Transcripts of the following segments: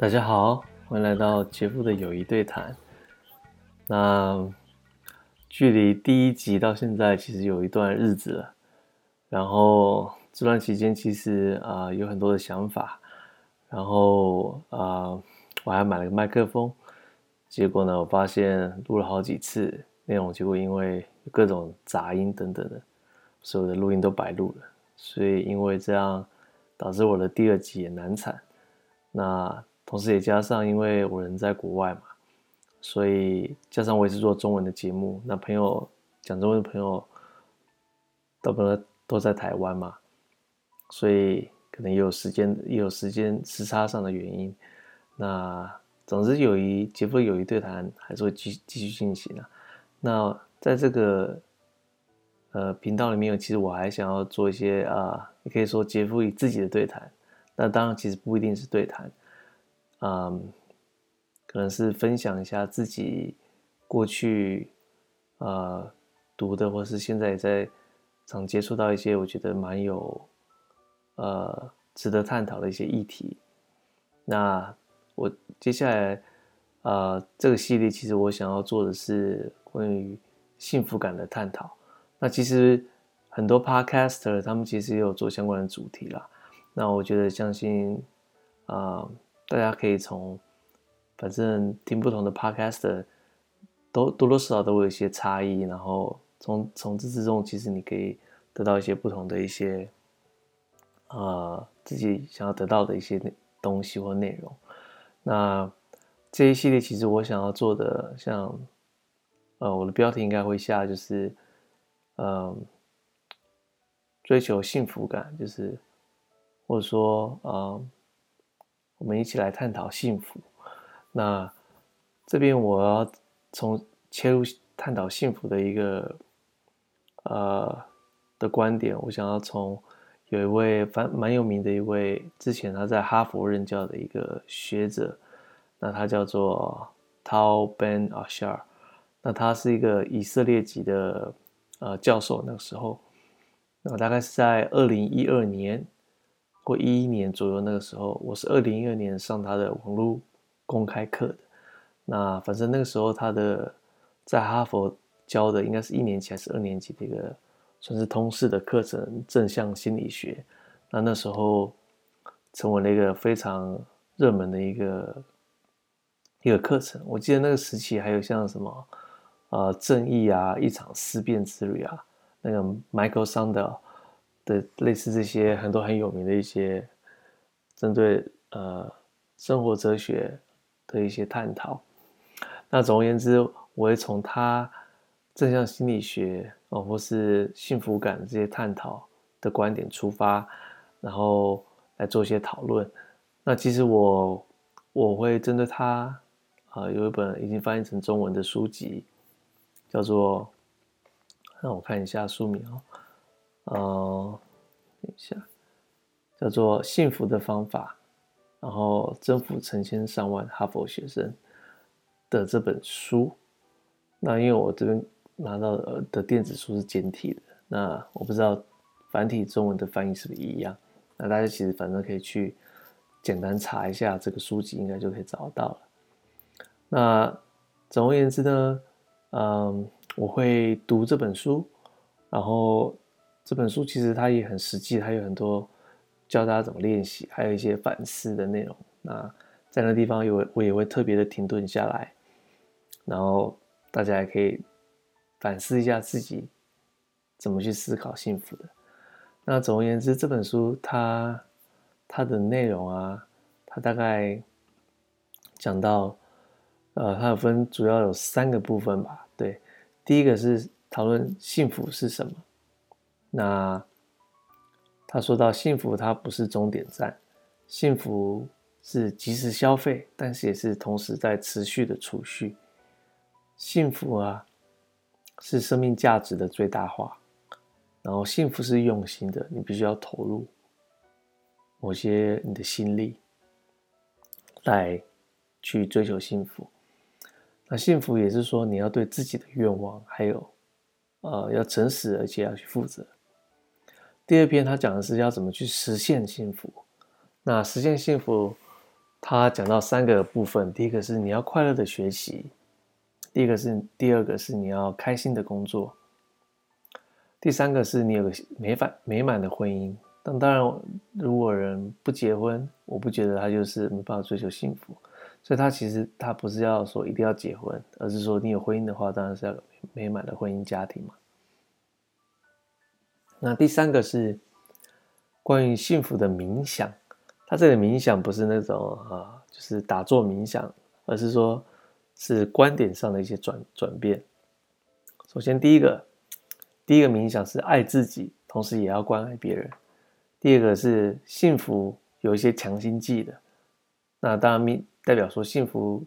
大家好，欢迎来到杰夫的友谊对谈。那距离第一集到现在，其实有一段日子了。然后这段期间，其实啊有很多的想法。然后啊，我还买了个麦克风。结果呢，我发现录了好几次内容，结果因为各种杂音等等的，所有的录音都白录了。所以因为这样，导致我的第二集也难产。那同时也加上，因为我人在国外嘛，所以加上我也是做中文的节目，那朋友讲中文的朋友，大部分都在台湾嘛，所以可能也有时间，也有时间时差上的原因。那总之，友谊杰夫友谊对谈还是会继继续进行啊。那在这个呃频道里面，其实我还想要做一些啊，你可以说杰夫与自己的对谈。那当然，其实不一定是对谈。嗯，可能是分享一下自己过去呃读的，或是现在也在常接触到一些我觉得蛮有呃值得探讨的一些议题。那我接下来呃这个系列其实我想要做的是关于幸福感的探讨。那其实很多 podcaster 他们其实也有做相关的主题啦。那我觉得相信啊。大家可以从，反正听不同的 podcast，都多多少少都会有一些差异，然后从从这之中，其实你可以得到一些不同的一些，呃，自己想要得到的一些东西或内容。那这一系列其实我想要做的，像，呃，我的标题应该会下就是，嗯，追求幸福感，就是，或者说，嗯。我们一起来探讨幸福。那这边我要从切入探讨幸福的一个呃的观点，我想要从有一位蛮蛮有名的一位，之前他在哈佛任教的一个学者，那他叫做 Tal Ben Ashar，那他是一个以色列籍的呃教授，那个时候，那大概是在二零一二年。或一一年左右那个时候，我是二零一二年上他的网络公开课的。那反正那个时候他的在哈佛教的应该是一年级还是二年级的一个算是通识的课程——正向心理学。那那时候成为了一个非常热门的一个一个课程。我记得那个时期还有像什么呃正义啊，一场思辨之旅啊，那个 Michael Sandel。的类似这些很多很有名的一些针对呃生活哲学的一些探讨。那总而言之，我会从他正向心理学哦，或是幸福感这些探讨的观点出发，然后来做一些讨论。那其实我我会针对他啊，有一本已经翻译成中文的书籍，叫做让我看一下书名哦。呃，等一下，叫做《幸福的方法》，然后征服成千上万哈佛学生的这本书。那因为我这边拿到的电子书是简体的，那我不知道繁体中文的翻译是不是一样。那大家其实反正可以去简单查一下这个书籍，应该就可以找到了。那总而言之呢，嗯，我会读这本书，然后。这本书其实它也很实际，它有很多教大家怎么练习，还有一些反思的内容。那在那地方有我也会特别的停顿下来，然后大家也可以反思一下自己怎么去思考幸福的。那总而言之，这本书它它的内容啊，它大概讲到，呃，它有分主要有三个部分吧。对，第一个是讨论幸福是什么。那他说到，幸福它不是终点站，幸福是及时消费，但是也是同时在持续的储蓄。幸福啊，是生命价值的最大化。然后幸福是用心的，你必须要投入某些你的心力来去追求幸福。那幸福也是说，你要对自己的愿望还有呃要诚实，而且要去负责。第二篇他讲的是要怎么去实现幸福。那实现幸福，他讲到三个部分，第一个是你要快乐的学习，第一个是第二个是你要开心的工作，第三个是你有个美满美满的婚姻。但当然，如果人不结婚，我不觉得他就是没办法追求幸福。所以他其实他不是要说一定要结婚，而是说你有婚姻的话，当然是要美满的婚姻家庭嘛。那第三个是关于幸福的冥想，他这个冥想不是那种啊，就是打坐冥想，而是说是观点上的一些转转变。首先第一个，第一个冥想是爱自己，同时也要关爱别人。第二个是幸福有一些强心剂的，那当然明。代表说幸福，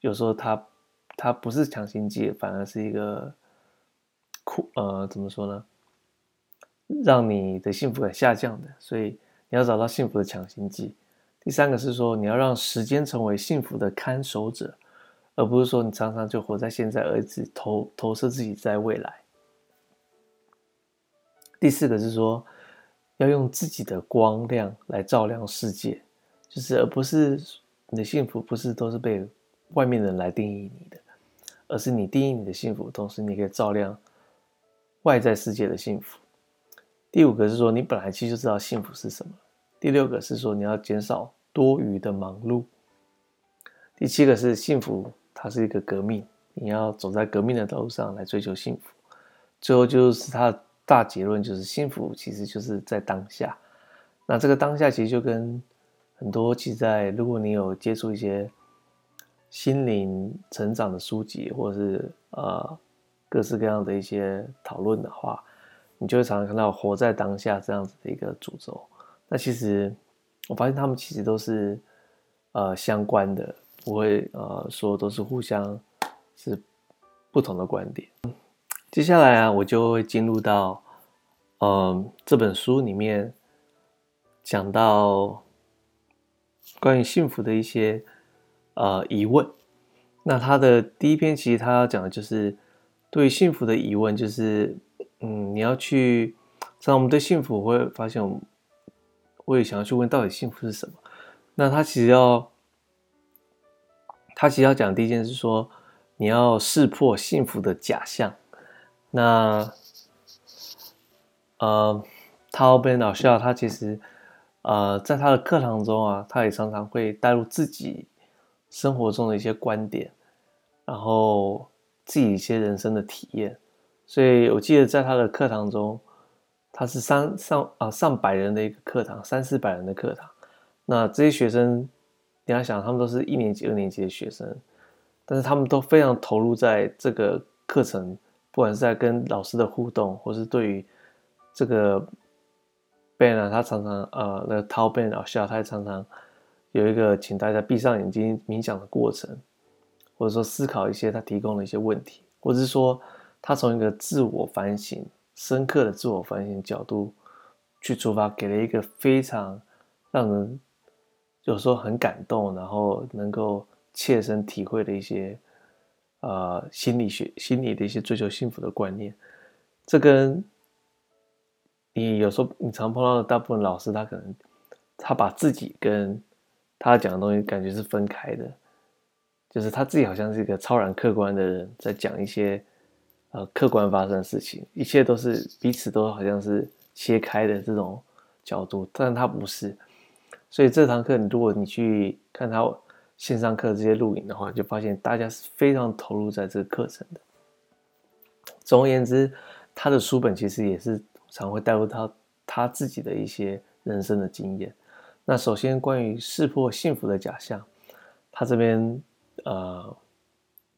有时候它它不是强心剂，反而是一个苦呃怎么说呢？让你的幸福感下降的，所以你要找到幸福的强心剂。第三个是说你要让时间成为幸福的看守者，而不是说你常常就活在现在，而只投投射自己在未来。第四个是说要用自己的光亮来照亮世界，就是而不是。你的幸福不是都是被外面人来定义你的，而是你定义你的幸福，同时你可以照亮外在世界的幸福。第五个是说，你本来其实就知道幸福是什么。第六个是说，你要减少多余的忙碌。第七个是幸福，它是一个革命，你要走在革命的道路上来追求幸福。最后就是它的大结论，就是幸福其实就是在当下。那这个当下其实就跟很多其实，在如果你有接触一些心灵成长的书籍，或者是呃各式各样的一些讨论的话，你就会常常看到“活在当下”这样子的一个主轴。那其实我发现他们其实都是呃相关的，不会呃说都是互相是不同的观点。接下来啊，我就会进入到嗯这本书里面讲到。关于幸福的一些呃疑问，那他的第一篇其实他要讲的就是对幸福的疑问，就是嗯，你要去，像我们对幸福会发现，我我也想要去问到底幸福是什么。那他其实要，他其实要讲第一件事说，你要识破幸福的假象。那呃，他被老笑，他其实。呃，在他的课堂中啊，他也常常会带入自己生活中的一些观点，然后自己一些人生的体验。所以我记得在他的课堂中，他是三上啊上百人的一个课堂，三四百人的课堂。那这些学生，你要想，他们都是一年级、二年级的学生，但是他们都非常投入在这个课程，不管是在跟老师的互动，或是对于这个。Ben 啊，他常常呃，那个涛 Ben 老笑，他也常常有一个请大家闭上眼睛冥想的过程，或者说思考一些他提供的一些问题，或者是说他从一个自我反省、深刻的自我反省角度去出发，给了一个非常让人有时候很感动，然后能够切身体会的一些呃心理学、心理的一些追求幸福的观念，这跟。你有时候你常碰到的大部分老师，他可能他把自己跟他讲的东西感觉是分开的，就是他自己好像是一个超然客观的人，在讲一些呃客观发生的事情，一切都是彼此都好像是切开的这种角度，但他不是。所以这堂课，你如果你去看他线上课这些录影的话，就发现大家是非常投入在这个课程的。总而言之，他的书本其实也是。常会带入他他自己的一些人生的经验。那首先关于识破幸福的假象，他这边呃，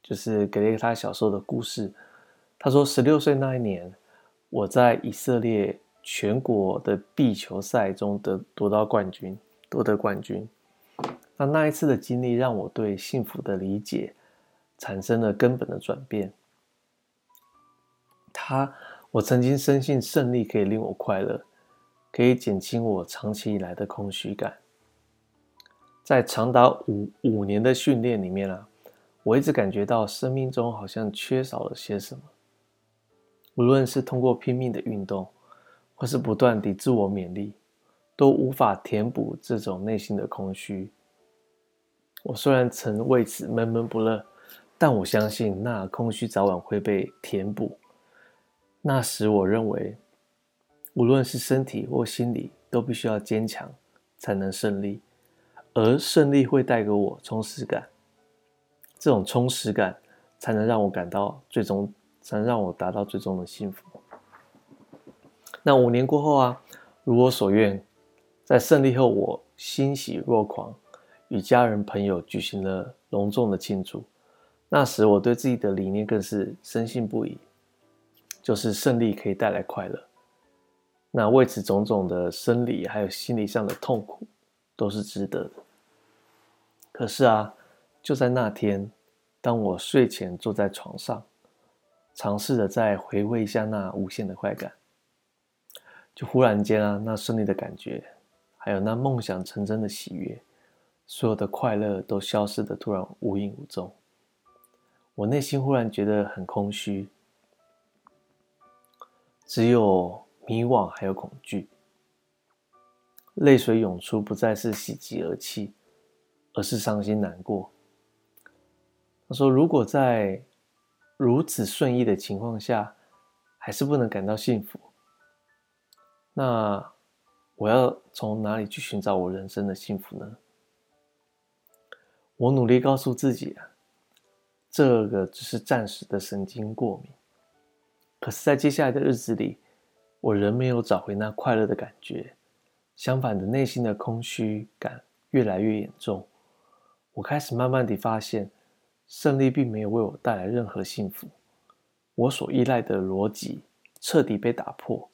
就是给了一个他小时候的故事。他说，十六岁那一年，我在以色列全国的壁球赛中得夺到冠军，夺得冠军。那那一次的经历让我对幸福的理解产生了根本的转变。他。我曾经深信胜利可以令我快乐，可以减轻我长期以来的空虚感。在长达五五年的训练里面啊，我一直感觉到生命中好像缺少了些什么。无论是通过拼命的运动，或是不断地自我勉励，都无法填补这种内心的空虚。我虽然曾为此闷闷不乐，但我相信那空虚早晚会被填补。那时我认为，无论是身体或心理，都必须要坚强才能胜利，而胜利会带给我充实感。这种充实感才能让我感到最终，才让我达到最终的幸福。那五年过后啊，如我所愿，在胜利后，我欣喜若狂。与家人朋友举行了隆重的庆祝。那时我对自己的理念更是深信不疑，就是胜利可以带来快乐。那为此种种的生理还有心理上的痛苦都是值得的。可是啊，就在那天，当我睡前坐在床上，尝试着再回味一下那无限的快感，就忽然间啊，那胜利的感觉，还有那梦想成真的喜悦。所有的快乐都消失的突然无影无踪，我内心忽然觉得很空虚，只有迷惘还有恐惧，泪水涌出，不再是喜极而泣，而是伤心难过。他说：“如果在如此顺意的情况下，还是不能感到幸福，那我要从哪里去寻找我人生的幸福呢？”我努力告诉自己啊，这个只是暂时的神经过敏。可是，在接下来的日子里，我仍没有找回那快乐的感觉。相反的，内心的空虚感越来越严重。我开始慢慢地发现，胜利并没有为我带来任何幸福。我所依赖的逻辑彻底被打破，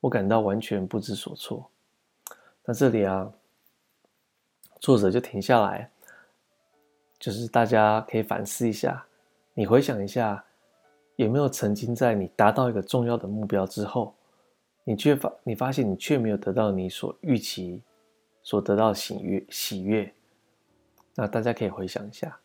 我感到完全不知所措。那这里啊，作者就停下来。就是大家可以反思一下，你回想一下，有没有曾经在你达到一个重要的目标之后，你却发你发现你却没有得到你所预期所得到喜悦喜悦？那大家可以回想一下。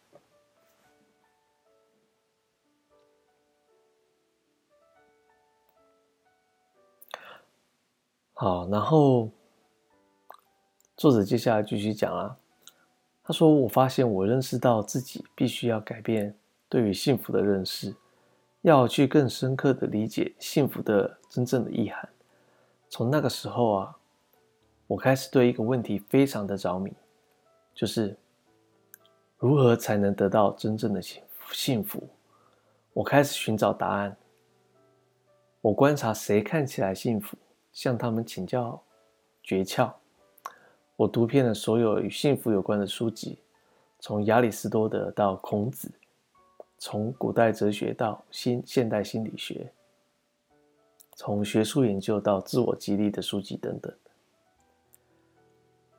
好，然后作者接下来继续讲啊。他说：“我发现，我认识到自己必须要改变对于幸福的认识，要去更深刻的理解幸福的真正的意涵。从那个时候啊，我开始对一个问题非常的着迷，就是如何才能得到真正的幸幸福。我开始寻找答案。我观察谁看起来幸福，向他们请教诀窍。”我读遍了所有与幸福有关的书籍，从亚里士多德到孔子，从古代哲学到新现代心理学，从学术研究到自我激励的书籍等等。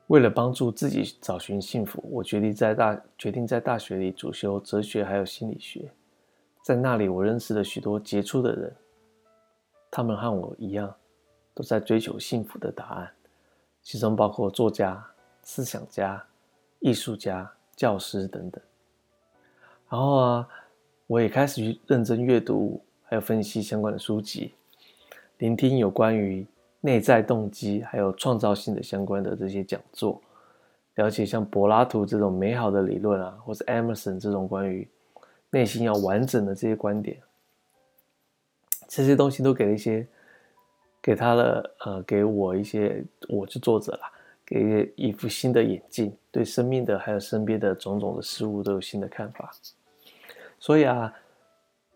为了帮助自己找寻幸福，我决定在大决定在大学里主修哲学还有心理学。在那里，我认识了许多杰出的人，他们和我一样，都在追求幸福的答案。其中包括作家、思想家、艺术家、教师等等。然后啊，我也开始去认真阅读，还有分析相关的书籍，聆听有关于内在动机还有创造性的相关的这些讲座，了解像柏拉图这种美好的理论啊，或是 Emerson 这种关于内心要完整的这些观点，这些东西都给了一些。给他了，呃，给我一些，我是作者啦，给一副新的眼镜，对生命的还有身边的种种的事物都有新的看法。所以啊，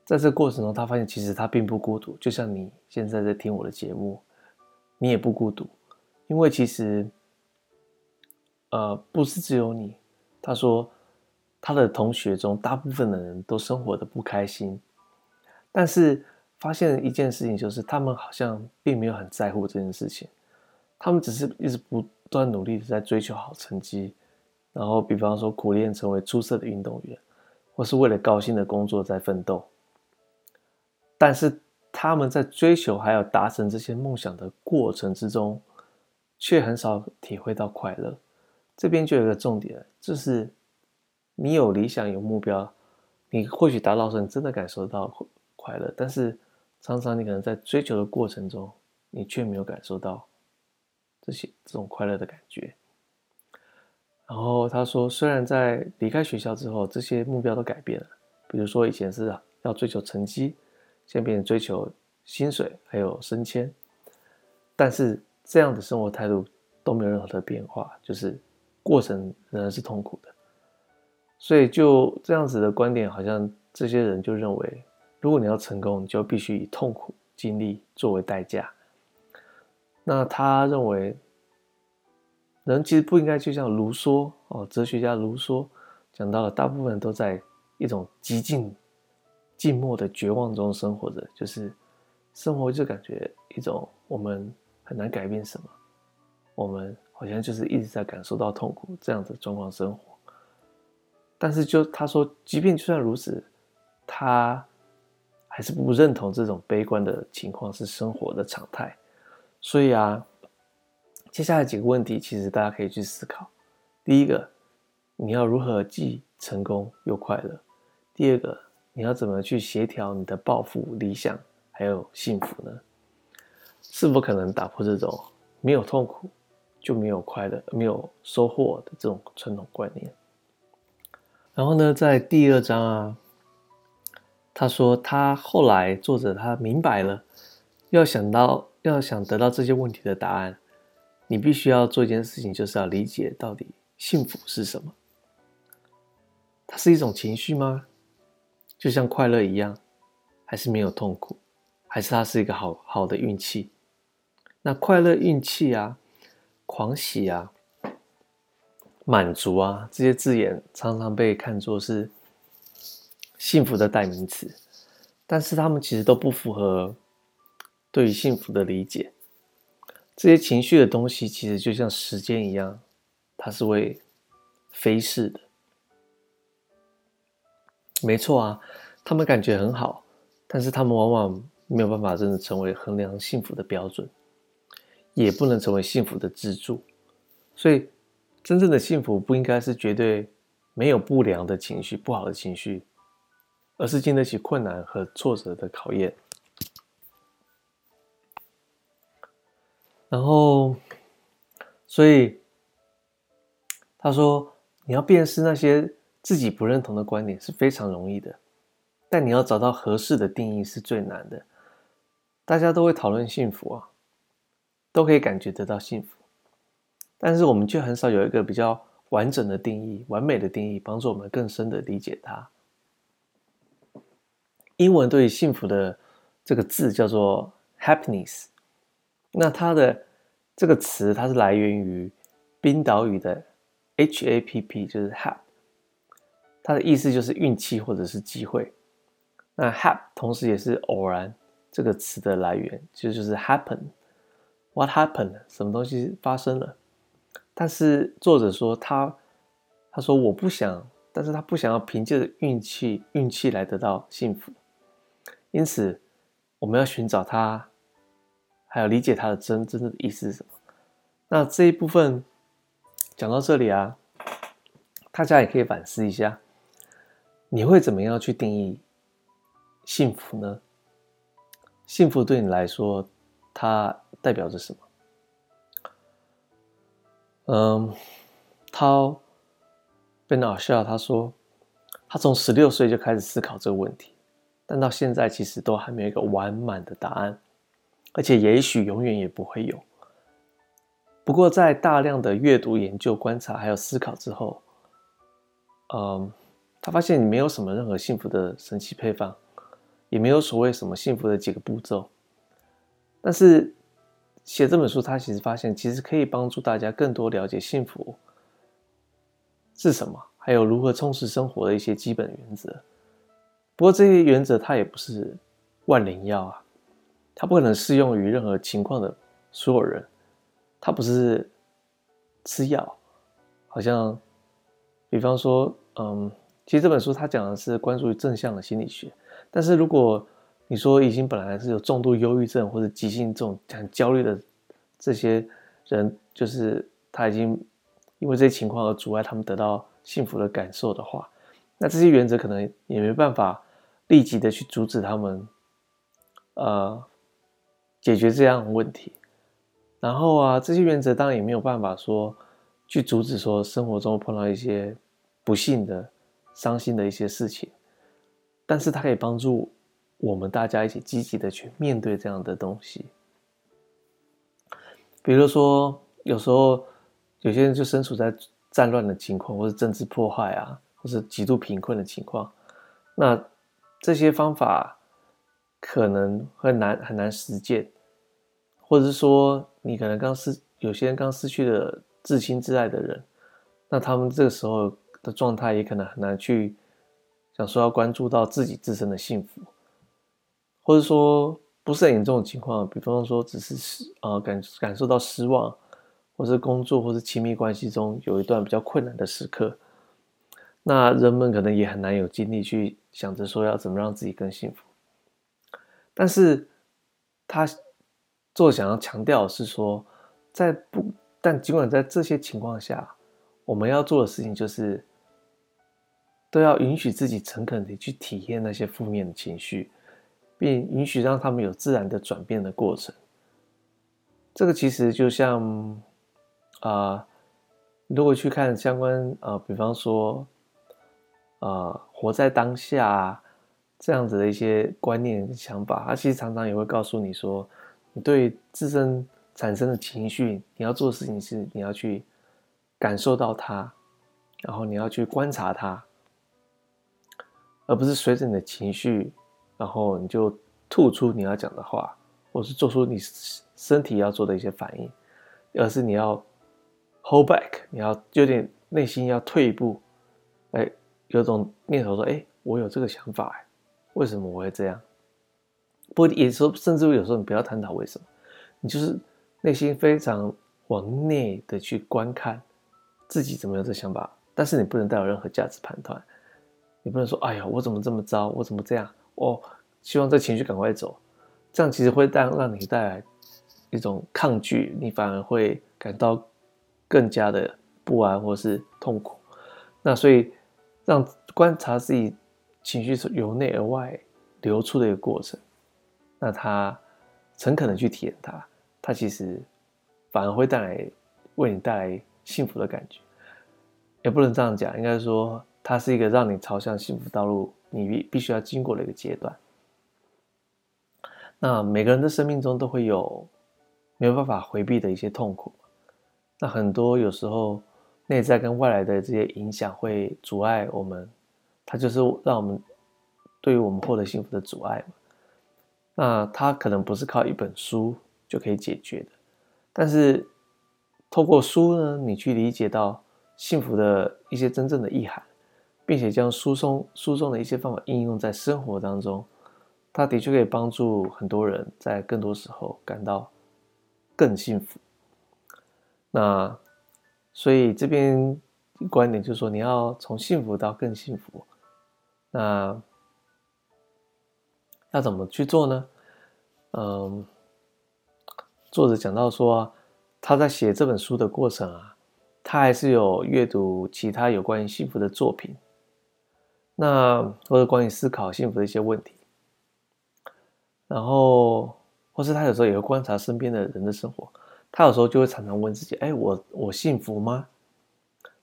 在这过程中，他发现其实他并不孤独，就像你现在在听我的节目，你也不孤独，因为其实，呃，不是只有你。他说，他的同学中大部分的人都生活的不开心，但是。发现一件事情，就是他们好像并没有很在乎这件事情，他们只是一直不断努力的在追求好成绩，然后比方说苦练成为出色的运动员，或是为了高薪的工作在奋斗。但是他们在追求还有达成这些梦想的过程之中，却很少体会到快乐。这边就有一个重点，就是你有理想有目标，你或许达到时候，你真的感受到快乐，但是。常常你可能在追求的过程中，你却没有感受到这些这种快乐的感觉。然后他说，虽然在离开学校之后，这些目标都改变了，比如说以前是要追求成绩，现在变成追求薪水还有升迁，但是这样的生活态度都没有任何的变化，就是过程仍然是痛苦的。所以就这样子的观点，好像这些人就认为，如果你要成功，你就必须以痛苦经历作为代价。那他认为。人其实不应该就像卢梭哦，哲学家卢梭讲到了，大部分都在一种极尽静默的绝望中生活着，就是生活就感觉一种我们很难改变什么，我们好像就是一直在感受到痛苦这样的状况生活。但是就他说，即便就算如此，他还是不认同这种悲观的情况是生活的常态。所以啊。接下来几个问题，其实大家可以去思考。第一个，你要如何既成功又快乐？第二个，你要怎么去协调你的抱负、理想还有幸福呢？是否可能打破这种没有痛苦就没有快乐、没有收获的这种传统观念？然后呢，在第二章啊，他说他后来作者他明白了，要想到要想得到这些问题的答案。你必须要做一件事情，就是要理解到底幸福是什么。它是一种情绪吗？就像快乐一样，还是没有痛苦？还是它是一个好好的运气？那快乐、运气啊、狂喜啊、满足啊这些字眼，常常被看作是幸福的代名词，但是他们其实都不符合对于幸福的理解。这些情绪的东西，其实就像时间一样，它是会飞逝的。没错啊，他们感觉很好，但是他们往往没有办法真的成为衡量幸福的标准，也不能成为幸福的支柱。所以，真正的幸福不应该是绝对没有不良的情绪、不好的情绪，而是经得起困难和挫折的考验。然后，所以他说，你要辨识那些自己不认同的观点是非常容易的，但你要找到合适的定义是最难的。大家都会讨论幸福啊，都可以感觉得到幸福，但是我们却很少有一个比较完整的定义、完美的定义，帮助我们更深的理解它。英文对幸福的这个字叫做 happiness。那它的这个词，它是来源于冰岛语的 H A P P，就是 Hap，它的意思就是运气或者是机会。那 Hap 同时也是偶然这个词的来源，其实就是 Happen，What happened？什么东西发生了？但是作者说他他说我不想，但是他不想要凭借着运气运气来得到幸福，因此我们要寻找他。还有理解它的真真正的意思是什么？那这一部分讲到这里啊，大家也可以反思一下，你会怎么样去定义幸福呢？幸福对你来说，它代表着什么？嗯，涛被闹笑，他说他从十六岁就开始思考这个问题，但到现在其实都还没有一个完满的答案。而且也许永远也不会有。不过，在大量的阅读、研究、观察还有思考之后，嗯，他发现你没有什么任何幸福的神奇配方，也没有所谓什么幸福的几个步骤。但是写这本书，他其实发现，其实可以帮助大家更多了解幸福是什么，还有如何充实生活的一些基本原则。不过，这些原则它也不是万灵药啊。它不可能适用于任何情况的所有人，它不是吃药，好像，比方说，嗯，其实这本书它讲的是关注于正向的心理学，但是如果你说已经本来是有重度忧郁症或者急性这种很焦虑的这些人，就是他已经因为这些情况而阻碍他们得到幸福的感受的话，那这些原则可能也没办法立即的去阻止他们，呃。解决这样的问题，然后啊，这些原则当然也没有办法说去阻止说生活中碰到一些不幸的、伤心的一些事情，但是它可以帮助我们大家一起积极的去面对这样的东西。比如说，有时候有些人就身处在战乱的情况，或者政治迫害啊，或是极度贫困的情况，那这些方法可能很难很难实践，或者是说你可能刚失有些人刚失去了至亲至爱的人，那他们这个时候的状态也可能很难去想说要关注到自己自身的幸福，或者说。不是很严重的情况，比方说只是失呃感感受到失望，或是工作或是亲密关系中有一段比较困难的时刻，那人们可能也很难有精力去想着说要怎么让自己更幸福。但是他做想要强调是说，在不但尽管在这些情况下，我们要做的事情就是都要允许自己诚恳的去体验那些负面的情绪。并允许让他们有自然的转变的过程。这个其实就像啊，如果去看相关啊，比方说啊，活在当下啊这样子的一些观念想法，它其实常常也会告诉你说，你对自身产生的情绪，你要做的事情是你要去感受到它，然后你要去观察它，而不是随着你的情绪。然后你就吐出你要讲的话，或是做出你身体要做的一些反应，而是你要 hold back，你要有点内心要退一步，有种念头说，哎，我有这个想法，哎，为什么我会这样？不，也说，甚至有时候你不要探讨为什么，你就是内心非常往内的去观看自己怎么有这想法，但是你不能带有任何价值判断，你不能说，哎呀，我怎么这么糟，我怎么这样？哦，希望这情绪赶快走，这样其实会带让你带来一种抗拒，你反而会感到更加的不安或是痛苦。那所以让观察自己情绪是由内而外流出的一个过程，那他诚恳的去体验它，它其实反而会带来为你带来幸福的感觉。也不能这样讲，应该说它是一个让你朝向幸福道路。你必必须要经过的一个阶段。那每个人的生命中都会有没有办法回避的一些痛苦。那很多有时候内在跟外来的这些影响会阻碍我们，它就是让我们对于我们获得幸福的阻碍嘛。那它可能不是靠一本书就可以解决的，但是透过书呢，你去理解到幸福的一些真正的意涵。并且将书中书中的一些方法应用在生活当中，它的确可以帮助很多人在更多时候感到更幸福。那所以这边观点就是说，你要从幸福到更幸福，那要怎么去做呢？嗯，作者讲到说，他在写这本书的过程啊，他还是有阅读其他有关于幸福的作品。那或者关于思考幸福的一些问题，然后或是他有时候也会观察身边的人的生活，他有时候就会常常问自己：哎，我我幸福吗？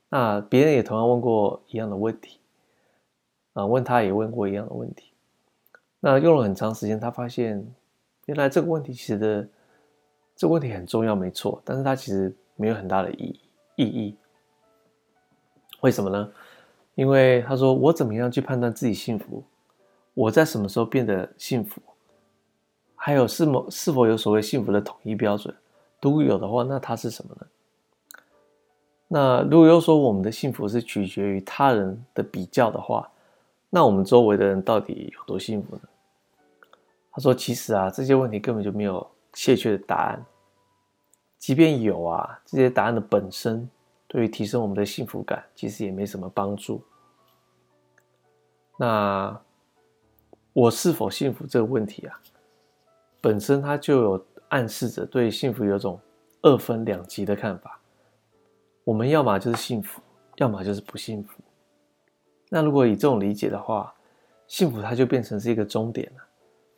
那别人也同样问过一样的问题，啊，问他也问过一样的问题。那用了很长时间，他发现原来这个问题其实的这个问题很重要，没错，但是它其实没有很大的意义意义。为什么呢？因为他说：“我怎么样去判断自己幸福？我在什么时候变得幸福？还有是否是否有所谓幸福的统一标准？如果有的话，那它是什么呢？那如果又说我们的幸福是取决于他人的比较的话，那我们周围的人到底有多幸福呢？”他说：“其实啊，这些问题根本就没有确切的答案。即便有啊，这些答案的本身对于提升我们的幸福感，其实也没什么帮助。”那我是否幸福这个问题啊，本身它就有暗示着对幸福有种二分两极的看法。我们要么就是幸福，要么就是不幸福。那如果以这种理解的话，幸福它就变成是一个终点了。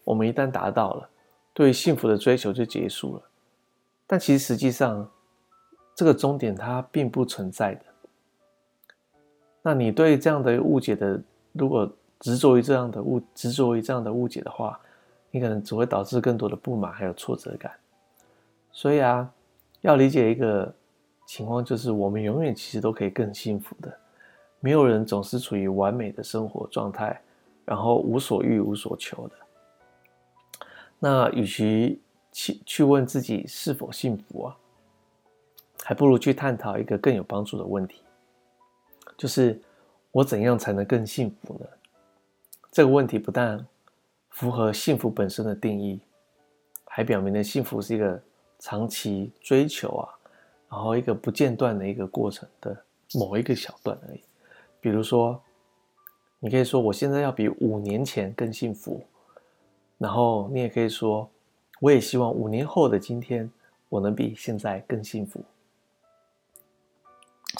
我们一旦达到了，对幸福的追求就结束了。但其实实际上，这个终点它并不存在的。那你对这样的误解的，如果执着于这样的误执着于这样的误解的话，你可能只会导致更多的不满还有挫折感。所以啊，要理解一个情况，就是我们永远其实都可以更幸福的。没有人总是处于完美的生活状态，然后无所欲无所求的。那与其去去问自己是否幸福啊，还不如去探讨一个更有帮助的问题，就是我怎样才能更幸福呢？这个问题不但符合幸福本身的定义，还表明了幸福是一个长期追求啊，然后一个不间断的一个过程的某一个小段而已。比如说，你可以说我现在要比五年前更幸福，然后你也可以说，我也希望五年后的今天我能比现在更幸福。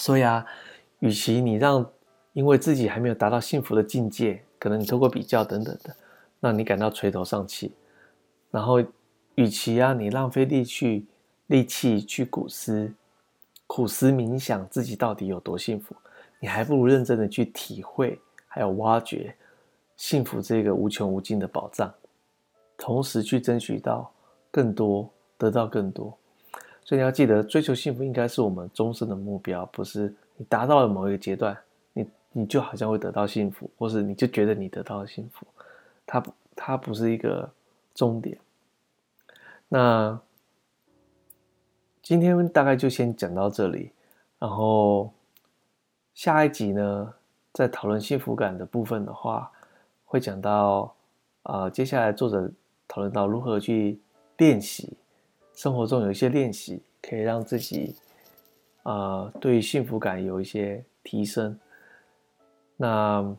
所以啊，与其你让因为自己还没有达到幸福的境界，可能你透过比较等等的，让你感到垂头丧气，然后与其啊你浪费力去力气去苦思苦思冥想自己到底有多幸福。你还不如认真的去体会，还有挖掘幸福这个无穷无尽的宝藏，同时去争取到更多，得到更多。所以你要记得，追求幸福应该是我们终身的目标，不是你达到了某一个阶段，你你就好像会得到幸福，或是你就觉得你得到了幸福，它它不是一个终点。那今天大概就先讲到这里，然后。下一集呢，在讨论幸福感的部分的话，会讲到，呃，接下来作者讨论到如何去练习，生活中有一些练习可以让自己，呃，对幸福感有一些提升。那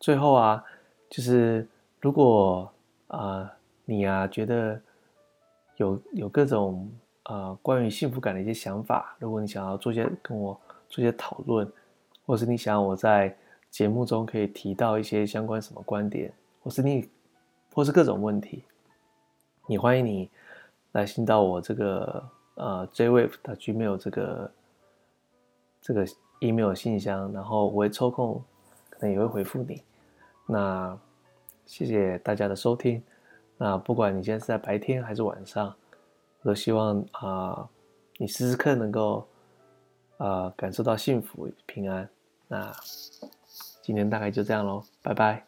最后啊，就是如果啊你啊觉得有有各种呃关于幸福感的一些想法，如果你想要做些跟我做些讨论。或是你想我在节目中可以提到一些相关什么观点，或是你，或是各种问题，你欢迎你来信到我这个呃 jwave 的 gmail 这个这个 email 信箱，然后我会抽空可能也会回复你。那谢谢大家的收听。那不管你现在是在白天还是晚上，我都希望啊你时时刻能够。呃，感受到幸福平安，那今天大概就这样喽，拜拜。